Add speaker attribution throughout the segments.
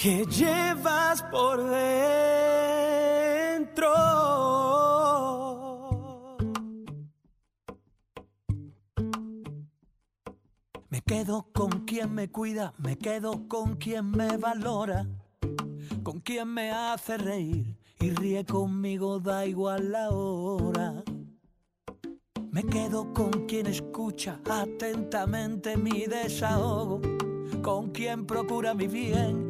Speaker 1: que llevas por dentro.
Speaker 2: Me quedo con quien me cuida, me quedo con quien me valora, con quien me hace reír y ríe conmigo, da igual la hora. Me quedo con quien escucha atentamente mi desahogo, con quien procura mi bien,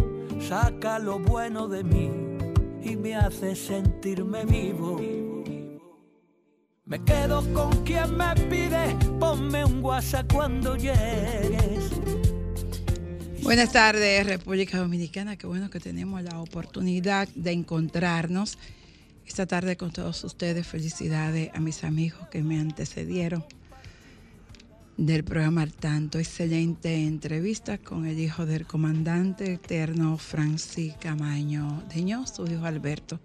Speaker 2: saca lo bueno de mí y me hace sentirme vivo. Me quedo con quien me pide, ponme un WhatsApp cuando llegues.
Speaker 3: Buenas tardes, República Dominicana. Qué bueno que tenemos la oportunidad de encontrarnos esta tarde con todos ustedes. Felicidades a mis amigos que me antecedieron del programa Tanto. Excelente entrevista con el hijo del comandante eterno Francis Camaño Deño, su hijo Alberto.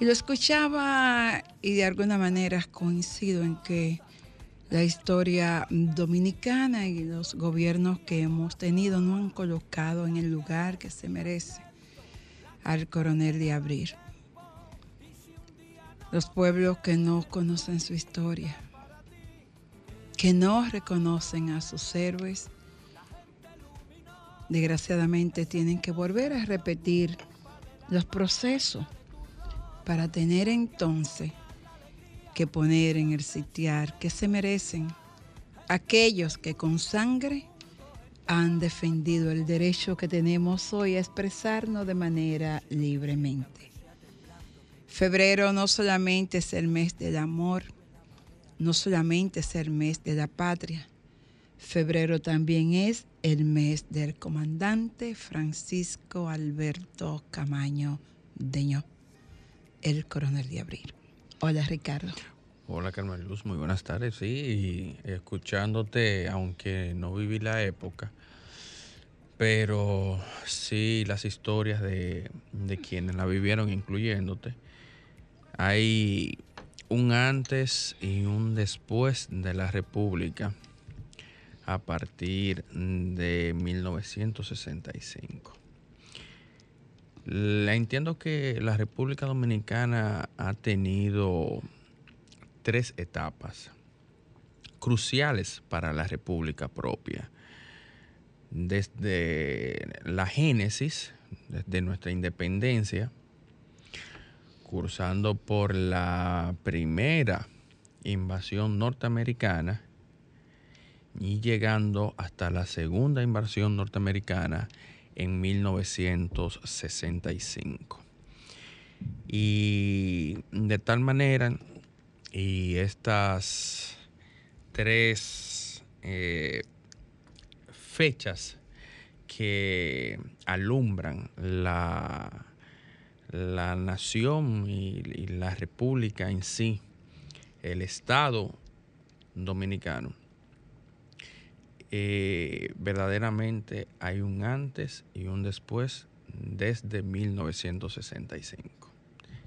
Speaker 3: Y lo escuchaba y de alguna manera coincido en que la historia dominicana y los gobiernos que hemos tenido no han colocado en el lugar que se merece al coronel de Abril. Los pueblos que no conocen su historia, que no reconocen a sus héroes, desgraciadamente tienen que volver a repetir los procesos para tener entonces que poner en el sitiar que se merecen aquellos que con sangre han defendido el derecho que tenemos hoy a expresarnos de manera libremente. Febrero no solamente es el mes del amor, no solamente es el mes de la patria, febrero también es el mes del comandante Francisco Alberto Camaño Deño, el coronel de abril. Hola Ricardo.
Speaker 4: Hola Carmen Luz, muy buenas tardes. Sí, y escuchándote, aunque no viví la época, pero sí las historias de, de quienes la vivieron, incluyéndote, hay un antes y un después de la República a partir de 1965. La entiendo que la República Dominicana ha tenido tres etapas cruciales para la República propia. Desde la génesis, desde nuestra independencia, cursando por la primera invasión norteamericana y llegando hasta la segunda invasión norteamericana en 1965. Y de tal manera, y estas tres eh, fechas que alumbran la, la nación y, la república en sí el Estado dominicano, eh, verdaderamente hay un antes y un después desde 1965.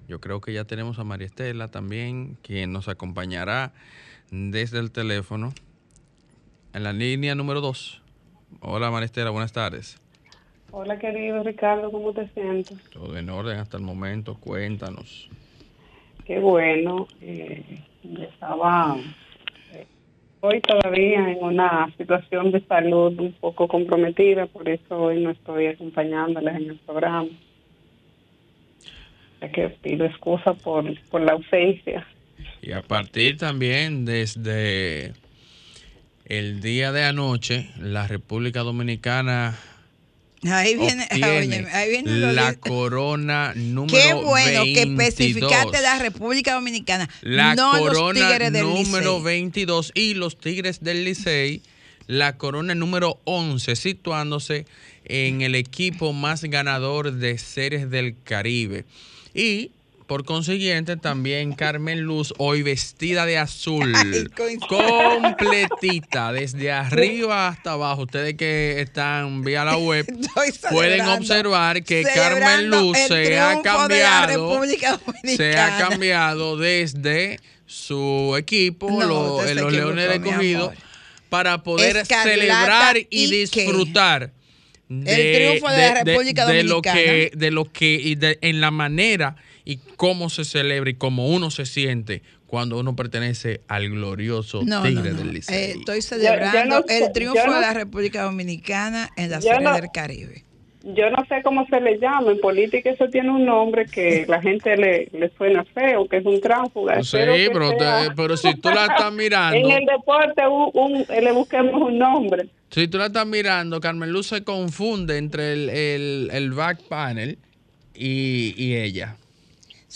Speaker 4: Yo creo que ya tenemos a María Estela también, quien nos acompañará desde el teléfono en la línea número 2. Hola María Estela, buenas tardes.
Speaker 5: Hola querido Ricardo, ¿cómo te sientes?
Speaker 4: Todo en orden hasta el momento, cuéntanos.
Speaker 5: Qué bueno, eh, estaba eh, hoy todavía en una situación de salud un poco comprometida, por eso hoy no estoy acompañándoles en el programa. Es que pido excusa por, por la ausencia.
Speaker 4: Y a partir también desde el día de anoche, la República Dominicana
Speaker 3: Ahí viene,
Speaker 4: obtiene
Speaker 3: ahí viene
Speaker 4: la corona número
Speaker 3: Qué bueno
Speaker 4: 22.
Speaker 3: que especificaste la República Dominicana,
Speaker 4: La
Speaker 3: no los
Speaker 4: corona
Speaker 3: tigres del
Speaker 4: número
Speaker 3: Licey.
Speaker 4: 22 y los Tigres del Licey, la corona número 11, situándose en el equipo más ganador de series del Caribe. Y por consiguiente también Carmen Luz, hoy vestida de azul,
Speaker 3: Ay,
Speaker 4: completita, desde arriba hasta abajo. Ustedes que están vía la web pueden observar que Carmen Luz
Speaker 3: el
Speaker 4: se ha cambiado se ha
Speaker 3: Dominicana.
Speaker 4: cambiado desde su equipo,
Speaker 3: No,
Speaker 4: lo- los Leones de Cogido, para poder
Speaker 3: Escarlata
Speaker 4: celebrar y disfrutar de,
Speaker 3: triunfo de la República
Speaker 4: de lo
Speaker 3: Dominicana.
Speaker 4: que de lo que y en la manera y cómo se celebra y cómo uno se siente cuando uno pertenece al glorioso
Speaker 3: No,
Speaker 4: Tigre
Speaker 3: no.
Speaker 4: del
Speaker 3: Eh,
Speaker 4: Licey.
Speaker 3: estoy celebrando el triunfo de la República Dominicana en la Serie
Speaker 5: no-
Speaker 3: del Caribe.
Speaker 5: Yo no sé cómo se le llama, en política eso tiene un nombre que la gente le, le suena feo, que es un tránsfuga.
Speaker 4: sí, pero, te- pero si tú la estás mirando,
Speaker 5: En el deporte un, un- le busquemos un nombre.
Speaker 4: Si tú la estás mirando, Carmen Luz se confunde entre el, el, el back panel y, y ella.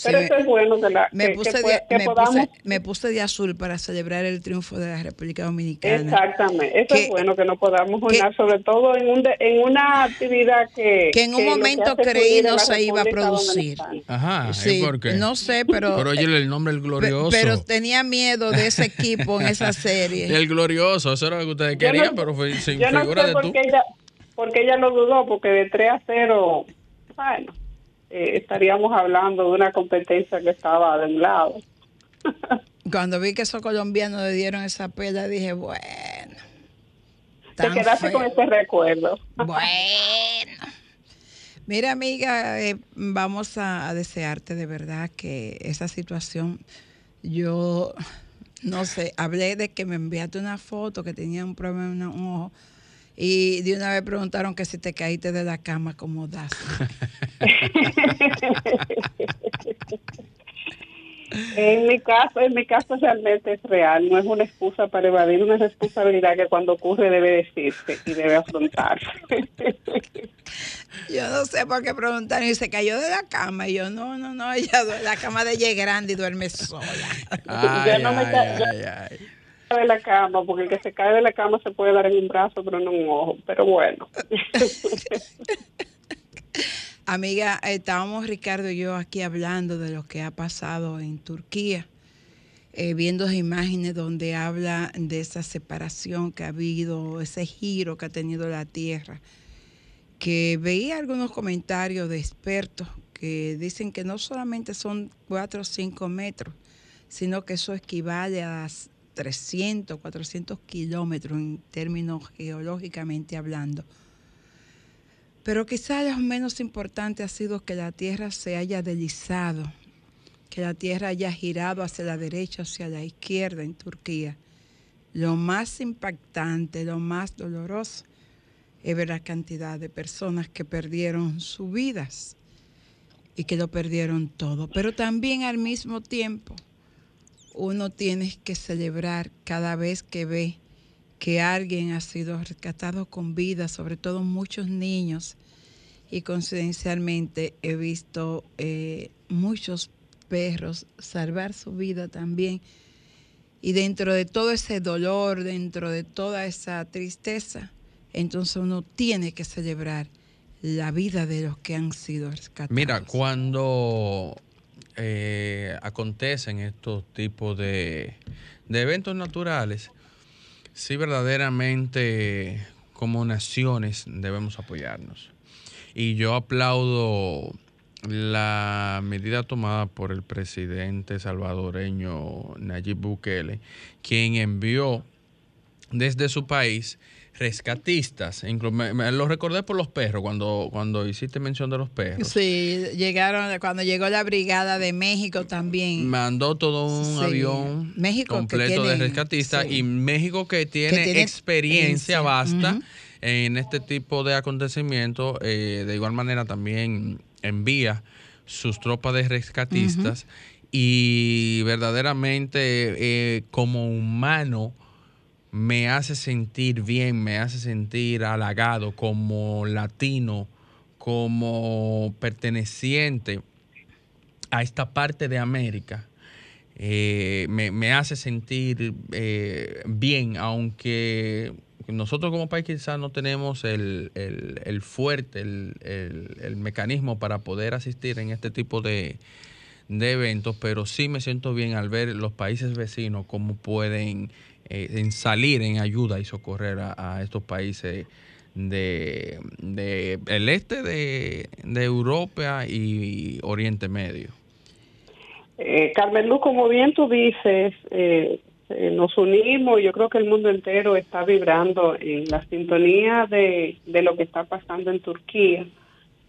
Speaker 3: Sí,
Speaker 5: Pero
Speaker 3: me-
Speaker 5: eso es bueno que, la,
Speaker 3: me,
Speaker 5: que-
Speaker 3: puse
Speaker 5: que,
Speaker 3: de,
Speaker 5: que
Speaker 3: me,
Speaker 5: podamos...
Speaker 3: puse, me puse de azul para celebrar el triunfo de la República Dominicana.
Speaker 5: Exactamente, eso
Speaker 3: Que-
Speaker 5: es bueno que nos podamos unir, sobre todo en, un de- en una actividad que...
Speaker 3: Que en un momento creí no se iba a producir.
Speaker 4: Ajá, ¿y
Speaker 3: Sí,
Speaker 4: por qué?
Speaker 3: no sé, pero,
Speaker 4: Pero oye el nombre el glorioso.
Speaker 3: pero tenía miedo de ese equipo en esa serie.
Speaker 4: el glorioso, eso era lo que ustedes
Speaker 5: Yo no-
Speaker 4: querían, pero fue sin
Speaker 5: Yo no
Speaker 4: figura
Speaker 5: sé
Speaker 4: de
Speaker 5: por
Speaker 4: tú.
Speaker 5: qué ella, porque ella lo dudó, porque de 3 a 0, bueno, eh, estaríamos hablando de una competencia que estaba de un lado.
Speaker 3: Cuando vi que esos colombianos le dieron esa pela, dije, bueno.
Speaker 5: Te quedaste
Speaker 3: feo.
Speaker 5: con ese recuerdo.
Speaker 3: Bueno. Mira, amiga, eh, vamos a, a desearte de verdad que esa situación, yo no sé, hablé de que me enviaste una foto que tenía un problema en un ojo y de una vez preguntaron que si te caíste de la cama, ¿cómo das?
Speaker 5: En mi caso, en mi caso realmente es real, no es una excusa para evadir una responsabilidad que cuando ocurre debe decirse y debe afrontarse.
Speaker 3: Yo no sé por qué preguntaron y se cayó de la cama. Y yo, no, no, no, ella duerme- la cama de ella es grande y duerme sola.
Speaker 4: Ay,
Speaker 5: Ya no me
Speaker 4: ay, ay.
Speaker 5: De la cama, porque el que se cae de la cama se puede dar en un brazo, pero no en un ojo. Pero bueno.
Speaker 3: Amiga, estábamos Ricardo y yo aquí hablando de lo que ha pasado en Turquía, eh, viendo imágenes donde habla de esa separación que ha habido, ese giro que ha tenido la tierra, que veía algunos comentarios de expertos que dicen que no solamente son 4 o 5 metros, sino que eso equivale a 300, 400 kilómetros en términos geológicamente hablando. Pero quizá lo menos importante ha sido que la Tierra se haya deslizado, que la Tierra haya girado hacia la derecha hacia la izquierda en Turquía. Lo más impactante, lo más doloroso, es ver la cantidad de personas que perdieron sus vidas y que lo perdieron todo. Pero también al mismo tiempo, uno tiene que celebrar cada vez que ve que alguien ha sido rescatado con vida, sobre todo muchos niños. Y coincidencialmente he visto eh, muchos perros salvar su vida también. Y dentro de todo ese dolor, dentro de toda esa tristeza, entonces uno tiene que celebrar la vida de los que han sido rescatados.
Speaker 4: Mira, cuando eh, acontecen estos tipos de, de eventos naturales, sí verdaderamente como naciones debemos apoyarnos. Y yo aplaudo la medida tomada por el presidente salvadoreño Nayib Bukele, quien envió desde su país rescatistas. Me, lo recordé por los perros, cuando, cuando hiciste mención de los perros.
Speaker 3: Sí, llegaron, cuando llegó la brigada de México también.
Speaker 4: Mandó todo un avión completo de rescatistas y México que tiene, experiencia vasta en este tipo de acontecimientos, eh, de igual manera también envía sus tropas de rescatistas y verdaderamente eh, como humano me hace sentir bien, me hace sentir halagado como latino, como perteneciente a esta parte de América. Eh, me, hace sentir eh, bien, aunque nosotros como país quizás no tenemos el, fuerte, el, mecanismo para poder asistir en este tipo de, eventos, pero sí me siento bien al ver los países vecinos cómo pueden eh, salir en ayuda y socorrer a, estos países de, el este de, Europa y Oriente Medio.
Speaker 5: Eh, Carmen Luz, como bien tú dices, eh, eh, nos unimos, yo creo que el mundo entero está vibrando en la sintonía de, lo que está pasando en Turquía.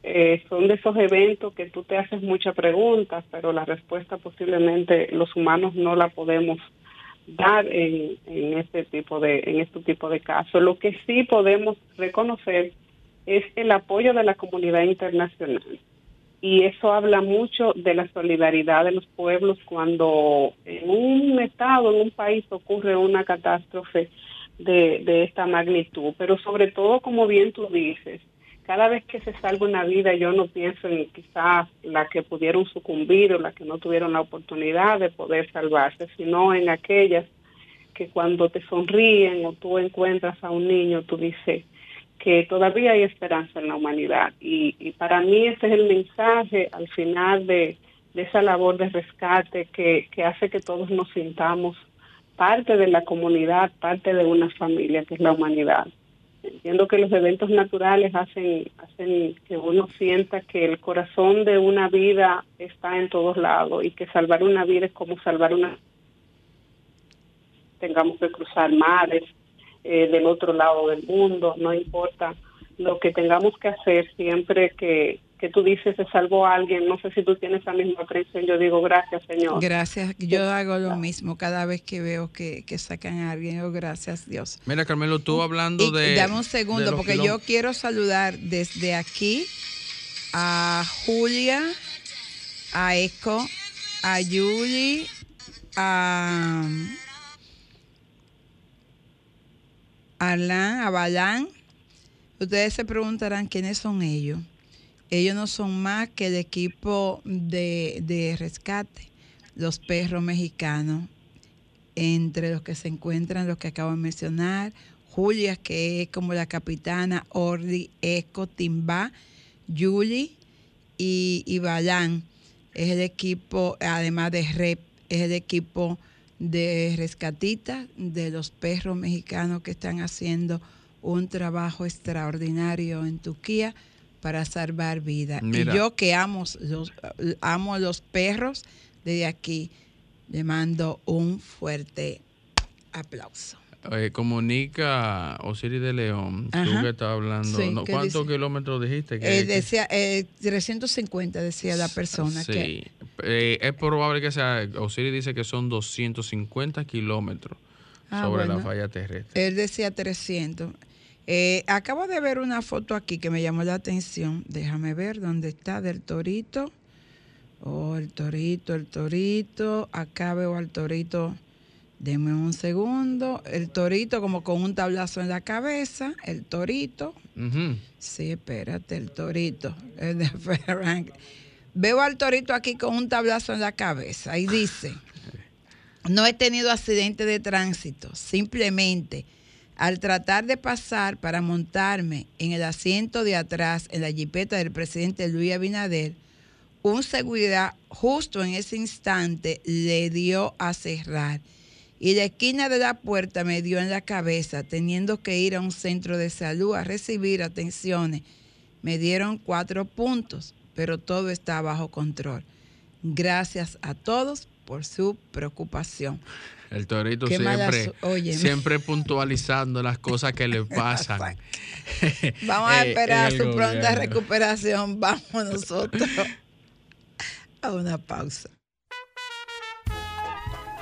Speaker 5: Eh, son de esos eventos que tú te haces muchas preguntas, pero la respuesta posiblemente los humanos no la podemos dar en, este tipo de en este tipo de casos. Lo que sí podemos reconocer es el apoyo de la comunidad internacional y eso habla mucho de la solidaridad de los pueblos cuando en un estado, en un país ocurre una catástrofe de, de esta magnitud, pero sobre todo, como bien tú dices, cada vez que se salva una vida, yo no pienso en quizás la que pudieron sucumbir o la que no tuvieron la oportunidad de poder salvarse, sino en aquellas que cuando te sonríen o tú encuentras a un niño, tú dices, que todavía hay esperanza en la humanidad. Y, para mí ese es el mensaje al final de, esa labor de rescate que, hace que todos nos sintamos parte de la comunidad, parte de una familia que es la humanidad. Entiendo que los eventos naturales hacen, hacen que uno sienta que el corazón de una vida está en todos lados y que salvar una vida es como salvar una... Tengamos que cruzar mares, eh, del otro lado del mundo, no importa. Lo que tengamos que hacer siempre que, que tú dices se salvó a alguien, no sé si tú tienes la misma creencia, yo digo gracias Señor.
Speaker 3: Gracias, yo hago lo mismo cada vez que veo que, sacan a alguien, yo gracias Dios.
Speaker 4: Mira Carmelo, tú hablando de...
Speaker 3: Dame un segundo porque yo quiero saludar desde aquí a Julia, a Eco, a Yuli, a... Arlan, Abalán. Ustedes se preguntarán quiénes son ellos. Ellos no son más que el equipo de, rescate, los perros mexicanos, entre los que se encuentran los que acabo de mencionar, Julia, que es como la capitana, Ordi, Eco, Timba, Yuli y, y Balán. Es el equipo, además de REP, es el equipo de rescatitas de los perros mexicanos que están haciendo un trabajo extraordinario en Turquía para salvar vidas. Y yo que amo los, amo los perros, desde aquí le mando un fuerte aplauso.
Speaker 4: Eh, comunica Osiris de León, tú que estás hablando, ¿cuántos kilómetros dijiste?
Speaker 3: Que, eh, decía, eh, 350 decía la persona.
Speaker 4: Sí, eh, es probable que sea, Osiris dice que son 250 kilómetros ah, sobre la falla terrestre.
Speaker 3: Él decía 300. Acabo de ver una foto aquí que me llamó la atención. Déjame ver dónde está del torito. Oh, el torito, el torito. Acá veo al torito Deme un segundo. El torito como con un tablazo en la cabeza. El torito. Sí, espérate, el torito. El de Veo al torito aquí con un tablazo en la cabeza. Y dice, no he tenido accidente de tránsito. Simplemente al tratar de pasar para montarme en el asiento de atrás en la jipeta del presidente Luis Abinader, un seguridad justo en ese instante le dio a cerrar y la esquina de la puerta me dio en la cabeza, teniendo que ir a un centro de salud a recibir atenciones. Me dieron cuatro puntos, pero todo está bajo control. Gracias a todos por su preocupación.
Speaker 4: El torito siempre, siempre puntualizando las cosas que le pasan.
Speaker 3: Vamos a eh, esperar su pronta recuperación. Vamos nosotros a una pausa.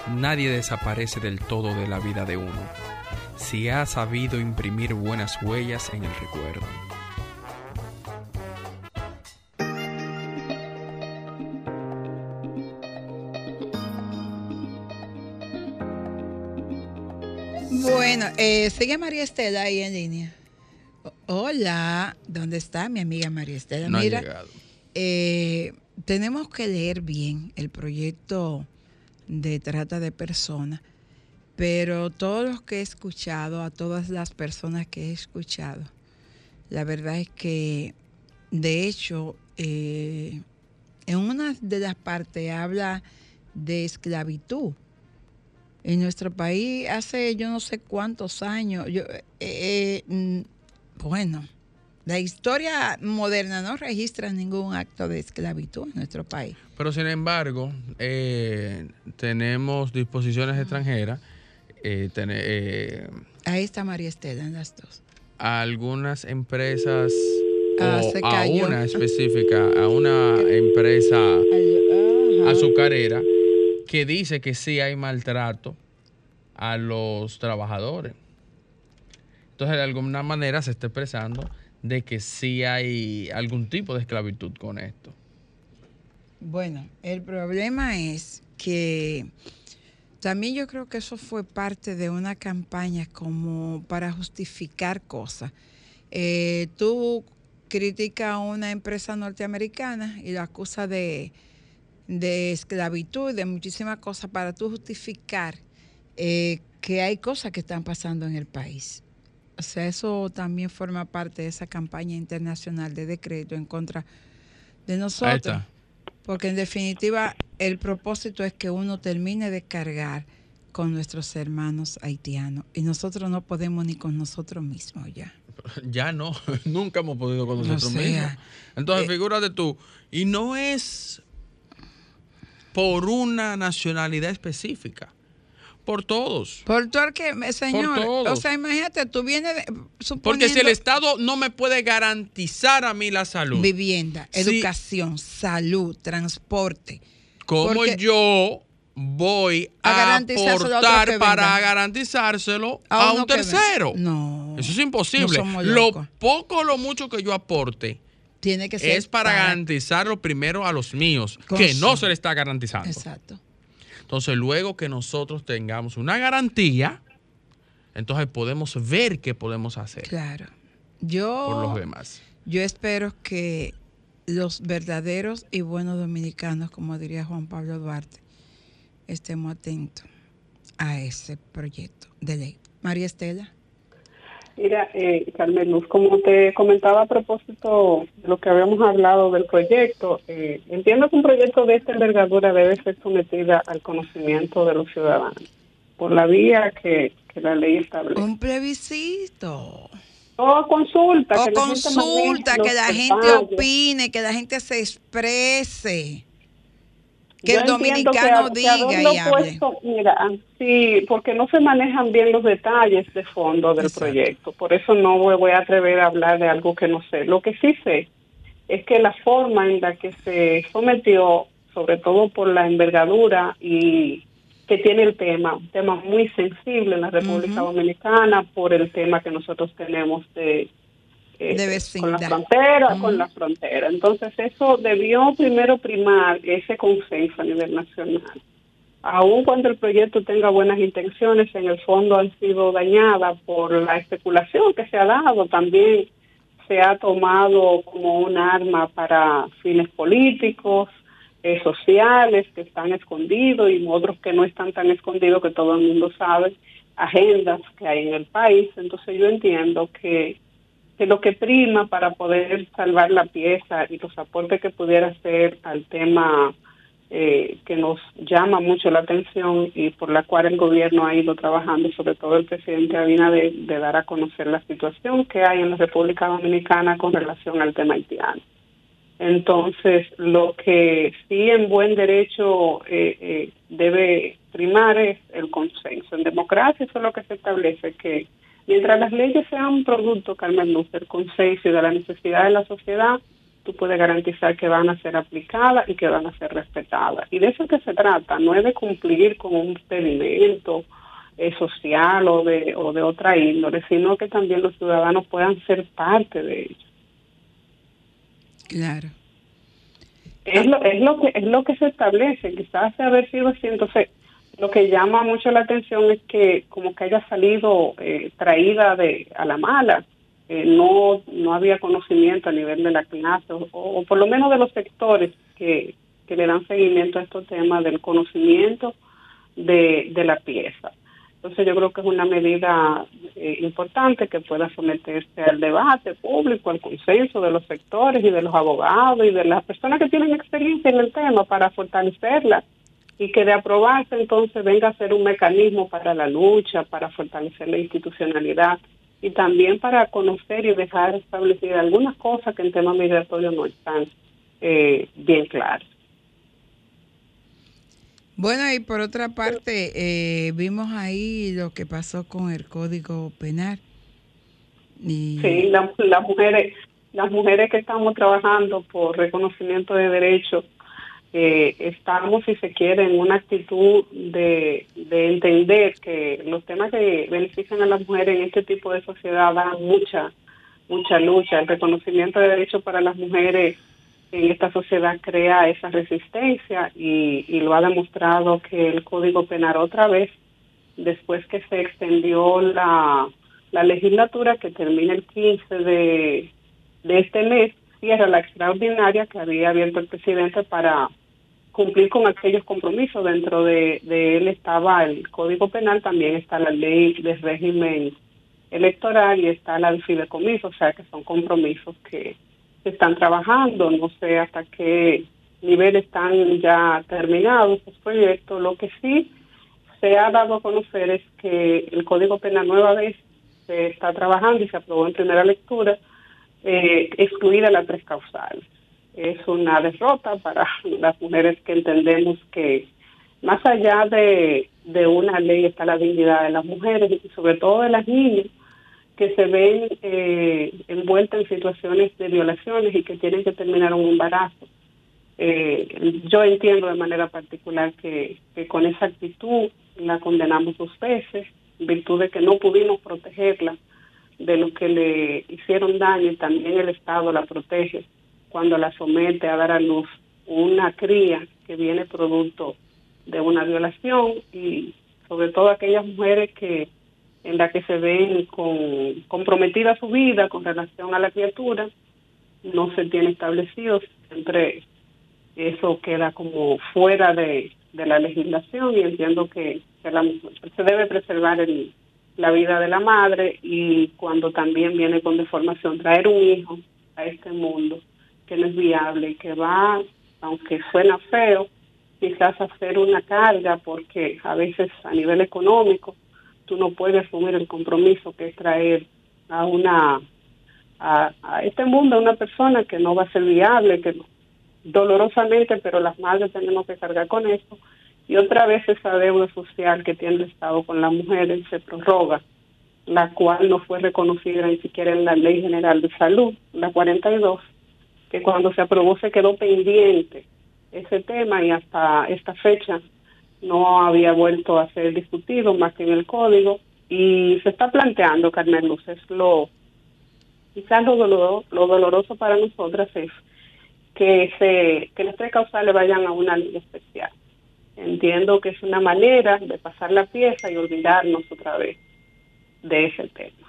Speaker 4: Nadie desaparece del todo de la vida de uno, si ha sabido imprimir buenas huellas en el recuerdo.
Speaker 3: Bueno, eh, sigue María Estela ahí en línea. Hola, ¿dónde está mi amiga María Estela?
Speaker 4: No Mira, ha llegado.
Speaker 3: Eh, tenemos que leer bien el proyecto de trata de personas, pero todos los que he escuchado, a todas las personas que he escuchado, la verdad es que, de hecho, eh, en una de las partes habla de esclavitud en nuestro país hace yo no sé cuántos años. Yo, eh, eh, mm, bueno, la historia moderna no registra ningún acto de esclavitud en nuestro país.
Speaker 4: Pero sin embargo, eh, tenemos disposiciones extranjeras.
Speaker 3: Ahí está María Estela en las dos.
Speaker 4: algunas empresas ah, o a una específica, a una empresa azucarera que dice que sí hay maltrato a los trabajadores. Entonces, de alguna manera se está expresando de que sí hay algún tipo de esclavitud con esto.
Speaker 3: Bueno, el problema es que también yo creo que eso fue parte de una campaña como para justificar cosas. Eh, tú criticas a una empresa norteamericana y la acusa de de esclavitud, de muchísimas cosas, para tú justificar eh, que hay cosas que están pasando en el país. O sea, eso también forma parte de esa campaña internacional de decreto en contra de nosotros. Porque en definitiva el propósito es que uno termine de cargar con nuestros hermanos haitianos. Y nosotros no podemos ni con nosotros mismos ya.
Speaker 4: Ya no, nunca hemos podido con nosotros mismos. Entonces, eh, figúrate tú, y no es por una nacionalidad específica. Por todos.
Speaker 3: Por todo el que, señor. O sea, imagínate, tú vienes de,
Speaker 4: Porque si el Estado no me puede garantizar a mí la salud.
Speaker 3: Vivienda, educación, salud, transporte.
Speaker 4: ¿Cómo yo voy a, aportar para garantizárselo a, un tercero?
Speaker 3: No.
Speaker 4: Eso es imposible. lo poco o lo mucho que yo aporte
Speaker 3: tiene que ser
Speaker 4: es para, garantizarlo primero a los míos, que no se le está garantizando.
Speaker 3: Exacto.
Speaker 4: Entonces, luego que nosotros tengamos una garantía, entonces podemos ver qué podemos hacer.
Speaker 3: Claro. Yo,
Speaker 4: por los demás.
Speaker 3: Yo espero que los verdaderos y buenos dominicanos, como diría Juan Pablo Duarte, estemos atentos a ese proyecto de ley. María Estela.
Speaker 5: Mira, eh, Carmen Luz, como te comentaba a propósito de lo que habíamos hablado del proyecto, eh, entiendo que un proyecto de esta envergadura debe ser sometida al conocimiento de los ciudadanos por la vía que, la ley establece.
Speaker 3: Un plebiscito.
Speaker 5: O consulta.
Speaker 3: O que consulta, que la gente opine, que la gente se exprese que el dominicano diga y hable.
Speaker 5: mira, sí, porque no se manejan bien los detalles de fondo del proyecto. Por eso no voy a atrever a hablar de algo que no sé. Lo que sí sé es que la forma en la que se sometió, sobre todo por la envergadura y que tiene el tema, un tema muy sensible en la República Dominicana por el tema que nosotros tenemos de
Speaker 3: eh,
Speaker 5: con la frontera, con la frontera. Entonces eso debió primero primar ese consenso a nivel nacional. Aun cuando el proyecto tenga buenas intenciones, en el fondo han sido dañadas por la especulación que se ha dado. También se ha tomado como un arma para fines políticos, eh, sociales que están escondidos y otros que no están tan escondidos que todo el mundo sabe, agendas que hay en el país. Entonces yo entiendo que que lo que prima para poder salvar la pieza y los aportes que pudiera hacer al tema eh, que nos llama mucho la atención y por la cual el gobierno ha ido trabajando, sobre todo el presidente Abinader, de, de dar a conocer la situación que hay en la República Dominicana con relación al tema haitiano. Entonces, lo que sí en buen derecho eh, eh, debe primar es el consenso. En democracia eso es lo que se establece, que mientras las leyes sean un producto, Carmen Luz, del consenso y de la necesidad de la sociedad, tú puedes garantizar que van a ser aplicadas y que van a ser respetadas. Y de eso es que se trata, no es de cumplir con un pedimento eh, social o de, o de otra índole, sino que también los ciudadanos puedan ser parte de ello.
Speaker 3: Claro.
Speaker 5: Es lo, es lo que es lo que se establece, quizás haber sido así. Entonces, lo que llama mucho la atención es que como que haya salido eh, traída de a la mala, eh, no no había conocimiento a nivel de la clase o, por lo menos de los sectores que, que le dan seguimiento a estos temas del conocimiento de, de la pieza. Entonces yo creo que es una medida eh, importante que pueda someterse al debate público, al consenso de los sectores y de los abogados y de las personas que tienen experiencia en el tema para fortalecerla y que de aprobarse entonces venga a ser un mecanismo para la lucha, para fortalecer la institucionalidad y también para conocer y dejar establecidas algunas cosas que en tema migratorio no están eh, bien claras.
Speaker 3: Bueno, y por otra parte, eh, vimos ahí lo que pasó con el Código Penal. Y...
Speaker 5: Sí, la, las mujeres, las mujeres que estamos trabajando por reconocimiento de derechos, eh, estamos, si se quiere, en una actitud de, de entender que los temas que benefician a las mujeres en este tipo de sociedad dan mucha, mucha lucha. El reconocimiento de derechos para las mujeres en esta sociedad crea esa resistencia y, y, lo ha demostrado que el Código Penal otra vez, después que se extendió la, la legislatura que termina el 15 de, de este mes, cierra la extraordinaria que había abierto el presidente para cumplir con aquellos compromisos. Dentro de, él estaba el Código Penal, también está la ley de régimen electoral y está la del fideicomiso, o sea que son compromisos que están trabajando, no sé hasta qué nivel están ya terminados esos proyectos. Lo que sí se ha dado a conocer es que el Código Penal nueva vez se está trabajando y se aprobó en primera lectura, eh, excluida la tres causales. Es una derrota para las mujeres que entendemos que más allá de, de una ley está la dignidad de las mujeres y sobre todo de las niñas que se ven eh, envueltas en situaciones de violaciones y que tienen que terminar un embarazo. Eh, yo entiendo de manera particular que, que, con esa actitud la condenamos dos veces, en virtud de que no pudimos protegerla de lo que le hicieron daño y también el Estado la protege cuando la somete a dar a luz una cría que viene producto de una violación y sobre todo aquellas mujeres que en la que se ven con, comprometida su vida con relación a la criatura, no se tiene establecido, siempre eso queda como fuera de, de la legislación y entiendo que, que la, se debe preservar el, la vida de la madre y cuando también viene con deformación traer un hijo a este mundo que no es viable y que va, aunque suena feo, quizás hacer una carga porque a veces a nivel económico tú no puedes asumir el compromiso que es traer a una a, este mundo a una persona que no va a ser viable, que dolorosamente, pero las madres tenemos que cargar con eso. Y otra vez esa deuda social que tiene el Estado con las mujeres se prorroga, la cual no fue reconocida ni siquiera en la Ley General de Salud, la 42, que cuando se aprobó se quedó pendiente ese tema y hasta esta fecha no había vuelto a ser discutido más que en el código y se está planteando, Carmen Luz, es lo, quizás lo, dolor, lo doloroso para nosotras es que, se, que las tres causales vayan a una ley especial. Entiendo que es una manera de pasar la pieza y olvidarnos otra vez de ese tema.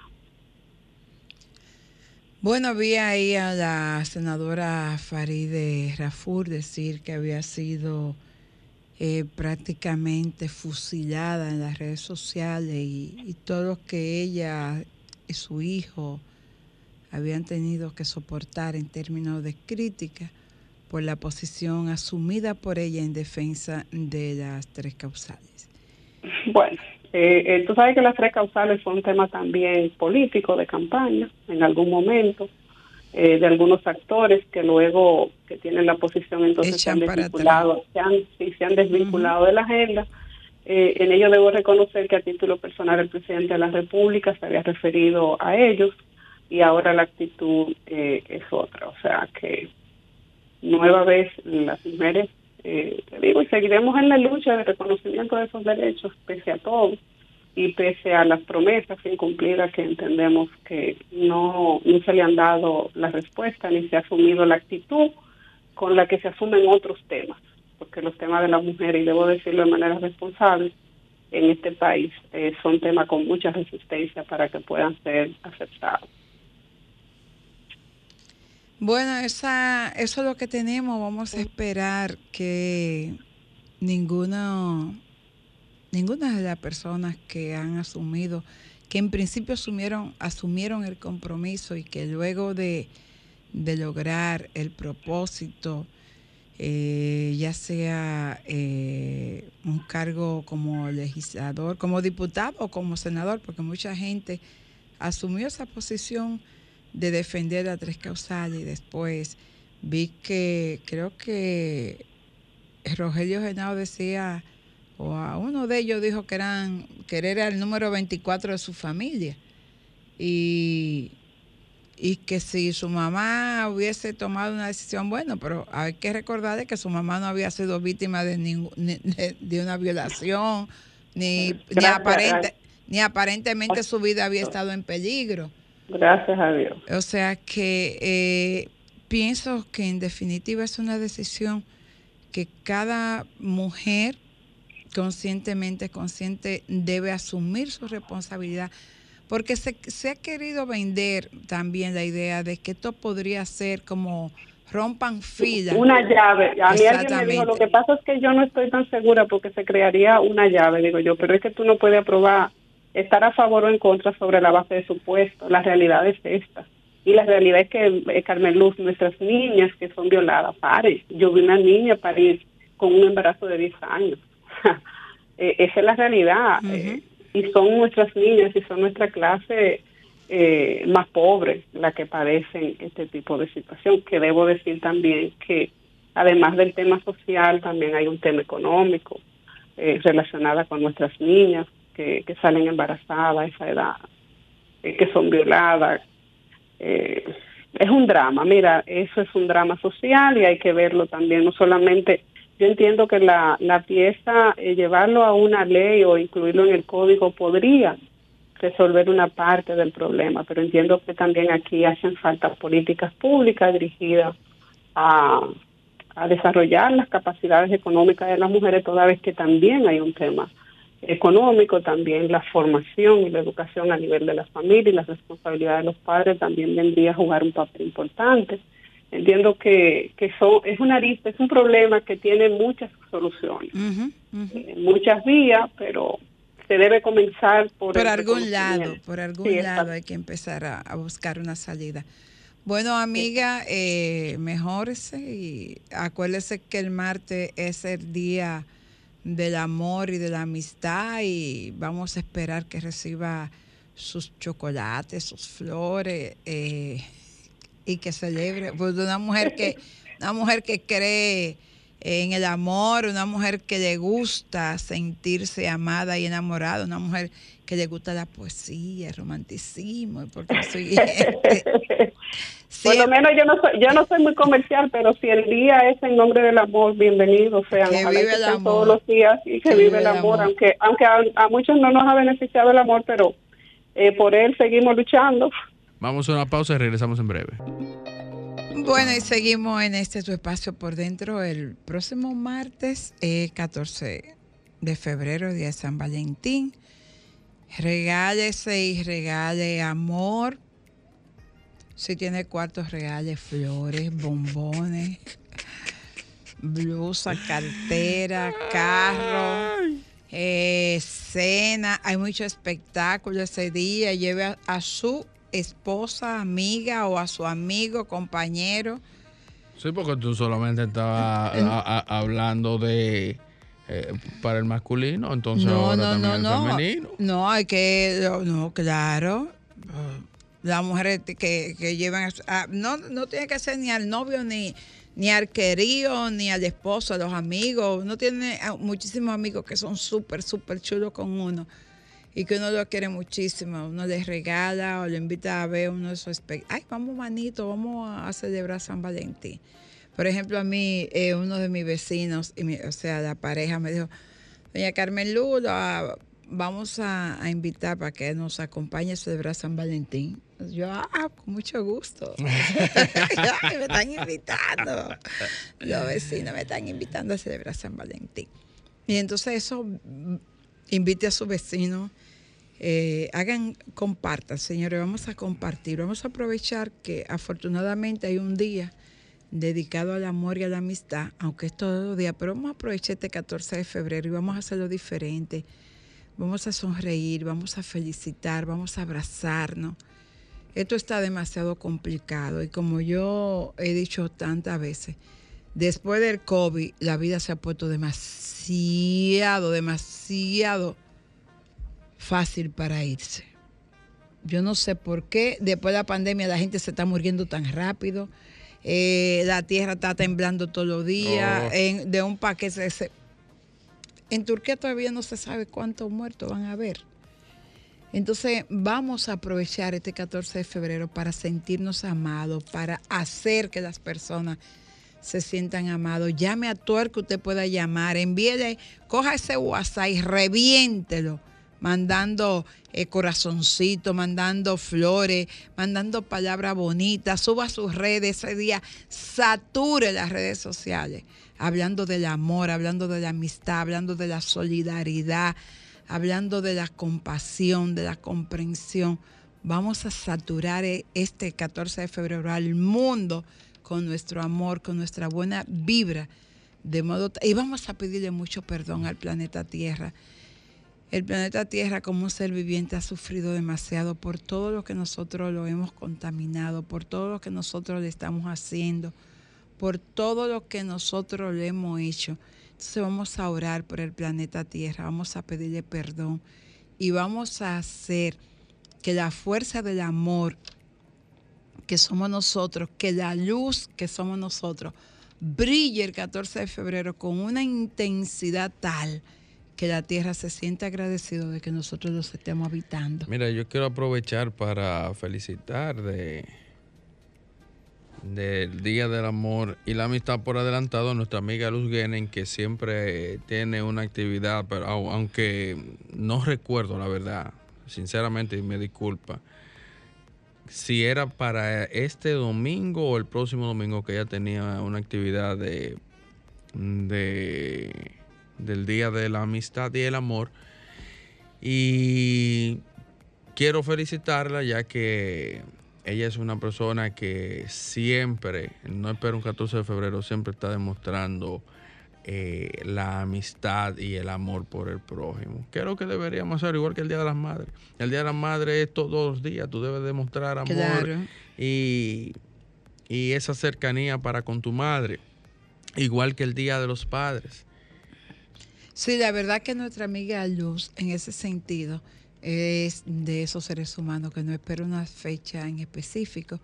Speaker 3: Bueno, vi ahí a la senadora Faride Rafur decir que había sido eh, prácticamente fusilada en las redes sociales y, y todo lo que ella y su hijo habían tenido que soportar en términos de crítica por la posición asumida por ella en defensa de las tres causales.
Speaker 5: Bueno, eh, eh, tú sabes que las tres causales son un tema también político de campaña en algún momento eh, de algunos actores que luego que tienen la posición entonces se han desvinculado, se han, se han desvinculado de la agenda. en ello debo reconocer que a título personal el presidente de la República se había referido a ellos y ahora la actitud es otra. O sea que nueva vez las mujeres eh, digo, y seguiremos en la lucha de reconocimiento de esos derechos, pese a todo y pese a las promesas incumplidas que entendemos que no, no se le han dado la respuesta ni se ha asumido la actitud con la que se asumen otros temas, porque los temas de la mujer, y debo decirlo de manera responsable, en este país eh, son temas con mucha resistencia para que puedan ser aceptados.
Speaker 3: Bueno, esa, eso es lo que tenemos. Vamos a esperar que ninguno, ninguna de las personas que han asumido, que en principio asumieron, asumieron el compromiso y que luego de, lograr el propósito, eh, ya sea eh, un cargo como legislador, como diputado o como senador, porque mucha gente asumió esa posición de defender a tres causales y después vi que creo que Rogelio Genao decía, o a uno de ellos dijo que eran, que era el número 24 de su familia. Y, y que si su mamá hubiese tomado una decisión, bueno, pero hay que recordar que su mamá no había sido víctima de, de, una violación, ni, ni, aparente, ni aparentemente su vida había estado en peligro.
Speaker 5: Gracias a Dios. O
Speaker 3: sea que eh, pienso que en definitiva es una decisión que cada mujer conscientemente consciente debe asumir su responsabilidad porque se, se, ha querido vender también la idea de que esto podría ser como rompan filas.
Speaker 5: Una llave. A mí alguien me dijo, lo que pasa es que yo no estoy tan segura porque se crearía una llave, digo yo, pero es que tú no puedes aprobar estar a favor o en contra sobre la base de su puesto. La realidad es esta. Y la realidad es que, eh, Carmen Luz, nuestras niñas que son violadas, pare. Yo vi una niña parir con un embarazo de 10 años. Eh, esa es la realidad. Eh, y son nuestras niñas y son nuestra clase más pobre la que padecen este tipo de situación. Que debo decir también que además del tema social, también hay un tema económico relacionado con nuestras niñas que, salen embarazadas a esa edad, eh, que son violadas. Eh, es un drama, mira, eso es un drama social y hay que verlo también, no solamente, yo entiendo que la, la pieza, eh, llevarlo a una ley o incluirlo en el código podría resolver una parte del problema, pero entiendo que también aquí hacen falta políticas públicas dirigidas a, a desarrollar las capacidades económicas de las mujeres, toda vez que también hay un tema económico, también la formación y la educación a nivel de las familias y la responsabilidad de los padres también vendría a jugar un papel importante. Entiendo que, que son, es una arista, es un problema que tiene muchas soluciones, eh, muchas vías, pero se debe comenzar por,
Speaker 3: por algún lado, por algún lado hay que empezar a, buscar una salida. Bueno, amiga, eh, mejórese y acuérdese que el martes es el día del amor y de la amistad y vamos a esperar que reciba sus chocolates, sus flores eh, y que celebre. Pues una mujer que, una mujer que cree en el amor, una mujer que le gusta sentirse amada y enamorada, una mujer que le gusta la poesía, el romanticismo, porque soy
Speaker 5: Por lo menos yo no soy, yo no soy muy comercial, pero si el día es en nombre del amor, bienvenido sea.
Speaker 3: Que vive el amor.
Speaker 5: todos los días y que, vive el amor, aunque aunque a, muchos no nos ha beneficiado el amor, pero eh, por él seguimos luchando.
Speaker 4: Vamos a una pausa y regresamos en breve.
Speaker 3: Bueno, y seguimos en este tu espacio por dentro el próximo martes, 14 eh, de febrero, día de San Valentín. Regálese y regale amor. Si tiene cuartos, regale flores, bombones, blusa, cartera, carro, eh, cena. Hay mucho espectáculo ese día. Lleve a, su esposa, amiga o a su amigo, compañero.
Speaker 4: Sí, porque tú solamente estabas hablando de eh, para el masculino, entonces ahora también el femenino.
Speaker 3: No, hay que, no, claro. Las mujeres que, que llevan, no, no tiene que ser ni al novio ni, ni al querido, ni al esposo, a los amigos. Uno tiene muchísimos amigos que son súper, súper chulos con uno y que uno lo quiere muchísimo. Uno les regala o le invita a ver uno de sus. Ay, vamos manito, vamos a celebrar San Valentín. Por ejemplo, a mí, eh, uno de mis vecinos, y o sea, la pareja me dijo, doña Carmen Lula, vamos a, invitar para que nos acompañe a celebrar San Valentín. Yo, ah, con mucho gusto. me están invitando. Los vecinos me están invitando a celebrar San Valentín. Y entonces eso, invite a su vecino, eh, hagan, compartan, señores, vamos a compartir, vamos a aprovechar que afortunadamente hay un día dedicado al amor y a la amistad, aunque es todo el día, pero vamos a aprovechar este 14 de febrero y vamos a hacerlo diferente. Vamos a sonreír, vamos a felicitar, vamos a abrazarnos. Esto está demasiado complicado y como yo he dicho tantas veces, después del COVID la vida se ha puesto demasiado, demasiado fácil para irse. Yo no sé por qué después de la pandemia la gente se está muriendo tan rápido eh, la tierra está temblando todos los días, oh. de un paquete. en Turquía todavía no se sabe cuántos muertos van a haber. Entonces vamos a aprovechar este 14 de febrero para sentirnos amados, para hacer que las personas se sientan amados. Llame a todo el que usted pueda llamar, envíele, coja ese WhatsApp y reviéntelo mandando eh, corazoncito, mandando flores, mandando palabras bonitas, suba sus redes ese día, sature las redes sociales, hablando del amor, hablando de la amistad, hablando de la solidaridad, hablando de la compasión, de la comprensión. Vamos a saturar eh, este 14 de febrero al mundo con nuestro amor, con nuestra buena vibra. De modo, y vamos a pedirle mucho perdón al planeta Tierra el planeta Tierra como un ser viviente ha sufrido demasiado por todo lo que nosotros lo hemos contaminado, por todo lo que nosotros le estamos haciendo, por todo lo que nosotros le hemos hecho. Entonces vamos a orar por el planeta Tierra, vamos a pedirle perdón y vamos a hacer que la fuerza del amor que somos nosotros, que la luz que somos nosotros, brille el 14 de febrero con una intensidad tal que la tierra se siente agradecido de que nosotros los estemos habitando.
Speaker 4: Mira, yo quiero aprovechar para felicitar de del Día del Amor y la Amistad por adelantado a nuestra amiga Luz Genen, que siempre tiene una actividad, pero aunque no recuerdo la verdad, sinceramente, y me disculpa, si era para este domingo o el próximo domingo que ella tenía una actividad de, de del Día de la Amistad y el Amor. Y quiero felicitarla ya que ella es una persona que siempre, no espero un 14 de febrero, siempre está demostrando eh, la amistad y el amor por el prójimo. Creo que deberíamos hacer igual que el Día de las Madres. El Día de las Madres es todos los días, tú debes demostrar amor y, y esa cercanía para con tu madre, igual que el Día de los Padres.
Speaker 3: Sí, la verdad que nuestra amiga Luz, en ese sentido, es de esos seres humanos que no espera una fecha en específico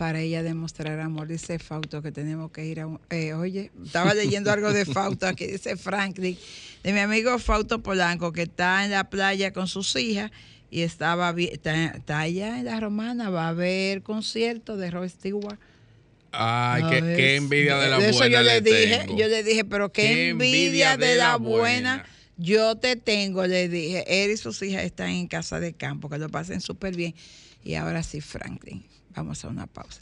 Speaker 3: para ella demostrar amor. Dice Fausto que tenemos que ir a... Eh, oye, estaba leyendo algo de Fausto, aquí dice Franklin, de mi amigo Fausto Polanco, que está en la playa con sus hijas y estaba está, allá en la Romana, va a ver concierto de Roy Stewart
Speaker 4: Ay, qué, envidia de la
Speaker 3: buena.
Speaker 4: Eso
Speaker 3: yo le, dije, yo le dije, pero qué, envidia, de, la, buena. Yo te tengo, le dije. Él y sus hijas están en casa de campo, que lo pasen súper bien. Y ahora sí, Franklin, vamos a una pausa.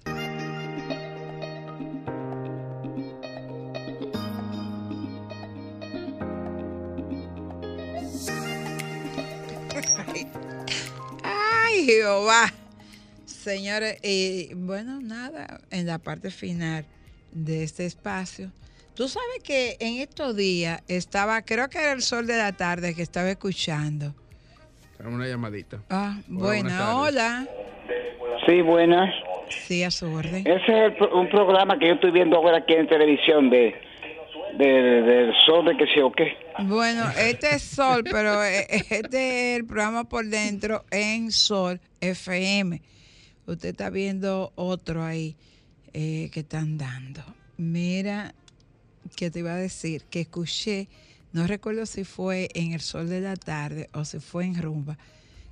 Speaker 3: Ay, Jehová. Señores, y bueno, nada, en la parte final de este espacio. Tú sabes que en estos días estaba, creo que era el sol de la tarde que estaba escuchando.
Speaker 4: Una llamadita.
Speaker 3: Ah, buena, hola.
Speaker 6: Sí, buenas.
Speaker 3: Sí, a su orden.
Speaker 6: Ese es el pro- un programa que yo estoy viendo ahora aquí en televisión de, de- del sol de que sé o qué.
Speaker 3: Bueno, este es Sol, pero eh, este es el programa por dentro en Sol FM. Usted está viendo otro ahí eh, que están dando. Mira, que te iba a decir que escuché, no recuerdo si fue en El Sol de la Tarde o si fue en Rumba,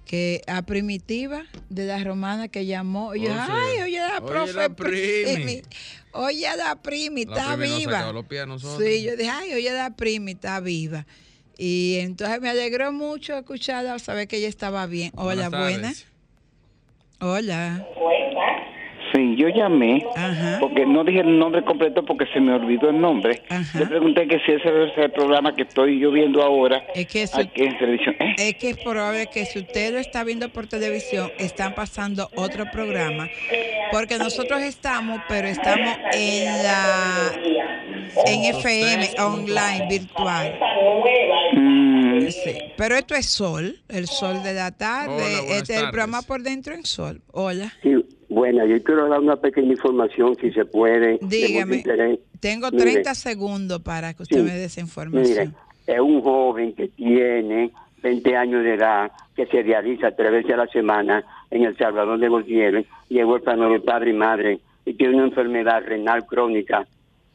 Speaker 3: que a Primitiva de la Romana que llamó, y yo,
Speaker 4: Oh, sí.
Speaker 3: ay, oye la
Speaker 4: Oye,
Speaker 3: profe
Speaker 4: la Primi.
Speaker 3: Primi. Oye la Primi,
Speaker 4: La
Speaker 3: está
Speaker 4: nos
Speaker 3: viva.
Speaker 4: sacaba los pies a nosotros.
Speaker 3: Sí, yo dije, ay, oye la Primi, está viva. Y entonces me alegró mucho escucharla, saber que ella estaba bien. Hola,
Speaker 4: Buenas
Speaker 3: buena.
Speaker 4: tardes.
Speaker 3: Hola.
Speaker 6: Sí, yo llamé
Speaker 3: Ajá.
Speaker 6: porque no dije el nombre completo porque se me olvidó el nombre.
Speaker 3: Ajá.
Speaker 6: Le pregunté que si ese es el programa que estoy yo viendo ahora
Speaker 3: Es que eso-
Speaker 6: aquí en televisión. ¿Eh?
Speaker 3: Es que es probable que si usted lo está viendo por televisión, están pasando otro programa, porque nosotros estamos, pero estamos en la en FM online virtual.
Speaker 6: Mm,
Speaker 3: Sí. Pero esto es Sol, el Sol de la tarde.
Speaker 4: Hola,
Speaker 3: este es el
Speaker 4: tardes.
Speaker 3: programa por dentro en Sol. Hola.
Speaker 7: Sí, bueno, yo quiero dar una pequeña información, si se puede.
Speaker 3: Dígame. Tengo
Speaker 7: Mire,
Speaker 3: 30 segundos para que usted
Speaker 7: Sí.
Speaker 3: me dé esa
Speaker 7: Mire,
Speaker 3: información.
Speaker 7: es un joven que tiene 20 años de edad, que se realiza tres veces a la semana en El Salvador de Gutiérrez, y es huérfano de padre y madre, y tiene una enfermedad renal crónica,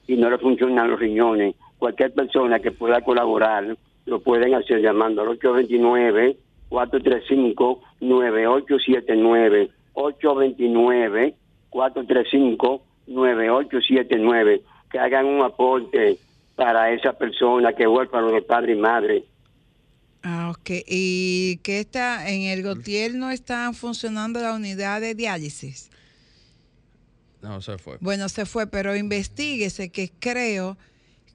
Speaker 7: y no le funcionan los riñones. Cualquier persona que pueda colaborar, lo pueden hacer llamando al 829-435-9879. 829-435-9879. Que hagan un aporte para esa persona que es huérfano de padre y madre.
Speaker 3: Ah, ok. ¿Y qué está en el Gautier no están funcionando la unidad de diálisis?
Speaker 4: No, se fue.
Speaker 3: Bueno, se fue, pero investiguese que creo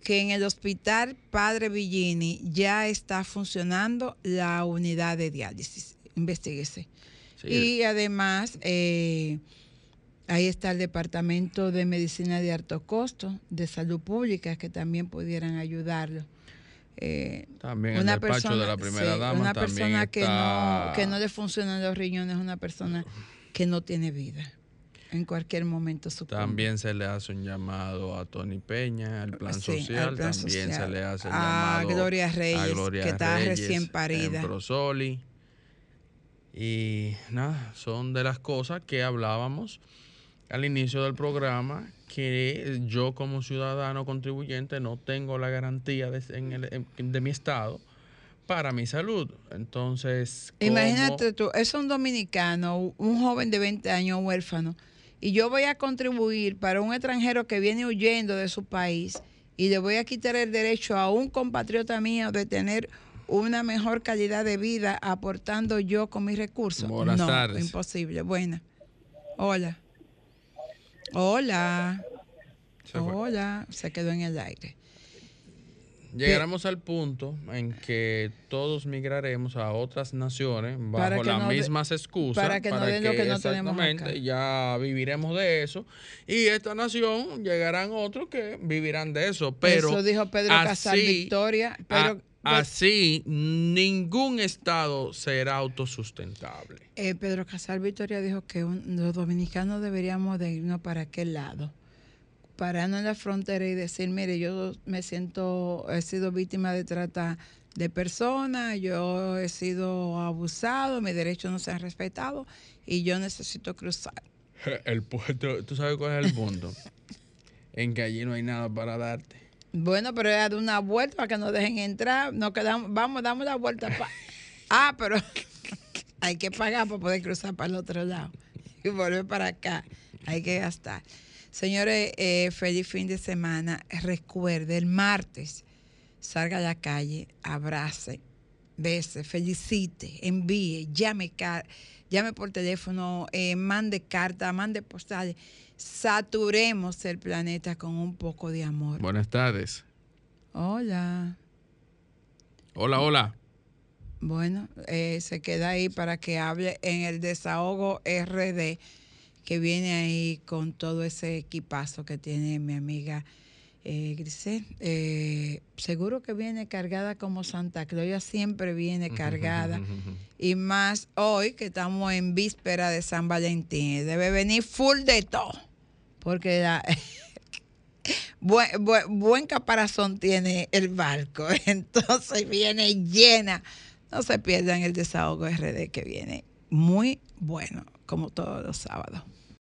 Speaker 3: que en el hospital Padre Villini ya está funcionando la unidad de diálisis. Investíguese.
Speaker 4: Sí.
Speaker 3: Y además, eh, ahí está el Departamento de Medicina de Alto Costo, de Salud Pública, que también pudieran ayudarlo. Eh,
Speaker 4: También el despacho de la primera
Speaker 3: sí,
Speaker 4: dama
Speaker 3: una persona que, no, que no le funcionan los riñones, una persona que no tiene vida. En cualquier momento sucumbe.
Speaker 4: También se le hace un llamado a Tony Peña, al plan
Speaker 3: Sí,
Speaker 4: social.
Speaker 3: al plan
Speaker 4: También
Speaker 3: social.
Speaker 4: se le hace el
Speaker 3: A
Speaker 4: llamado
Speaker 3: Gloria Reyes,
Speaker 4: a Gloria
Speaker 3: que está
Speaker 4: Reyes
Speaker 3: recién parida.
Speaker 4: En Prosoli. Y nada, son de las cosas que hablábamos al inicio del programa que yo como ciudadano contribuyente no tengo la garantía de, en el- de mi estado para mi salud. Entonces, ¿cómo-
Speaker 3: Imagínate tú, es un dominicano, un joven de 20 años huérfano, y yo voy a contribuir para un extranjero que viene huyendo de su país y le voy a quitar el derecho a un compatriota mío de tener una mejor calidad de vida aportando yo con mis recursos.
Speaker 4: Buenas
Speaker 3: no,
Speaker 4: tardes.
Speaker 3: imposible. Buena. Hola. Hola.
Speaker 4: Se.
Speaker 3: Hola. Se quedó en el aire.
Speaker 4: Llegaremos al punto en que todos migraremos a otras naciones
Speaker 3: Para
Speaker 4: bajo
Speaker 3: que
Speaker 4: las
Speaker 3: no
Speaker 4: mismas excusas.
Speaker 3: para que no den lo que no tenemos
Speaker 4: exactamente,
Speaker 3: acá.
Speaker 4: ya viviremos de eso. Y esta nación llegarán otros que vivirán de eso. Pero
Speaker 3: Eso dijo Pedro Casal Victoria. Pero,
Speaker 4: a- así, ningún estado será autosustentable.
Speaker 3: Eh, Pedro Casal Victoria dijo que un- los dominicanos deberíamos de irnos para aquel lado, pararnos en la frontera y decir, mire, yo me siento, he sido víctima de trata de personas, yo he sido abusado, mis derechos no se han respetado y yo necesito cruzar.
Speaker 4: El puerto, ¿tú sabes cuál es el punto? en que allí no hay nada para darte.
Speaker 3: Bueno, pero es de una vuelta para que nos dejen entrar, nos quedamos, vamos, damos la vuelta. pa- ah, pero hay que pagar para poder cruzar para el otro lado y volver para acá. Hay que gastar. Señores, eh, feliz fin de semana. Recuerde, el martes salga a la calle, abrace, bese, felicite, envíe, llame, llame por teléfono, eh, mande carta, mande postales. Saturemos el planeta con un poco de amor.
Speaker 4: Buenas tardes.
Speaker 3: Hola.
Speaker 4: Hola, hola.
Speaker 3: Bueno, eh, se queda ahí para que hable en el desahogo RD que viene ahí con todo ese equipazo que tiene mi amiga eh, Grisel. Eh, seguro que viene cargada como Santa Claus, siempre viene cargada Y más hoy que estamos en víspera de San Valentín. Debe venir full de todo. Porque la, buen, buen, buen caparazón tiene el barco. Entonces viene llena. No se pierdan el desahogo RD que viene muy bueno, como todos los sábados.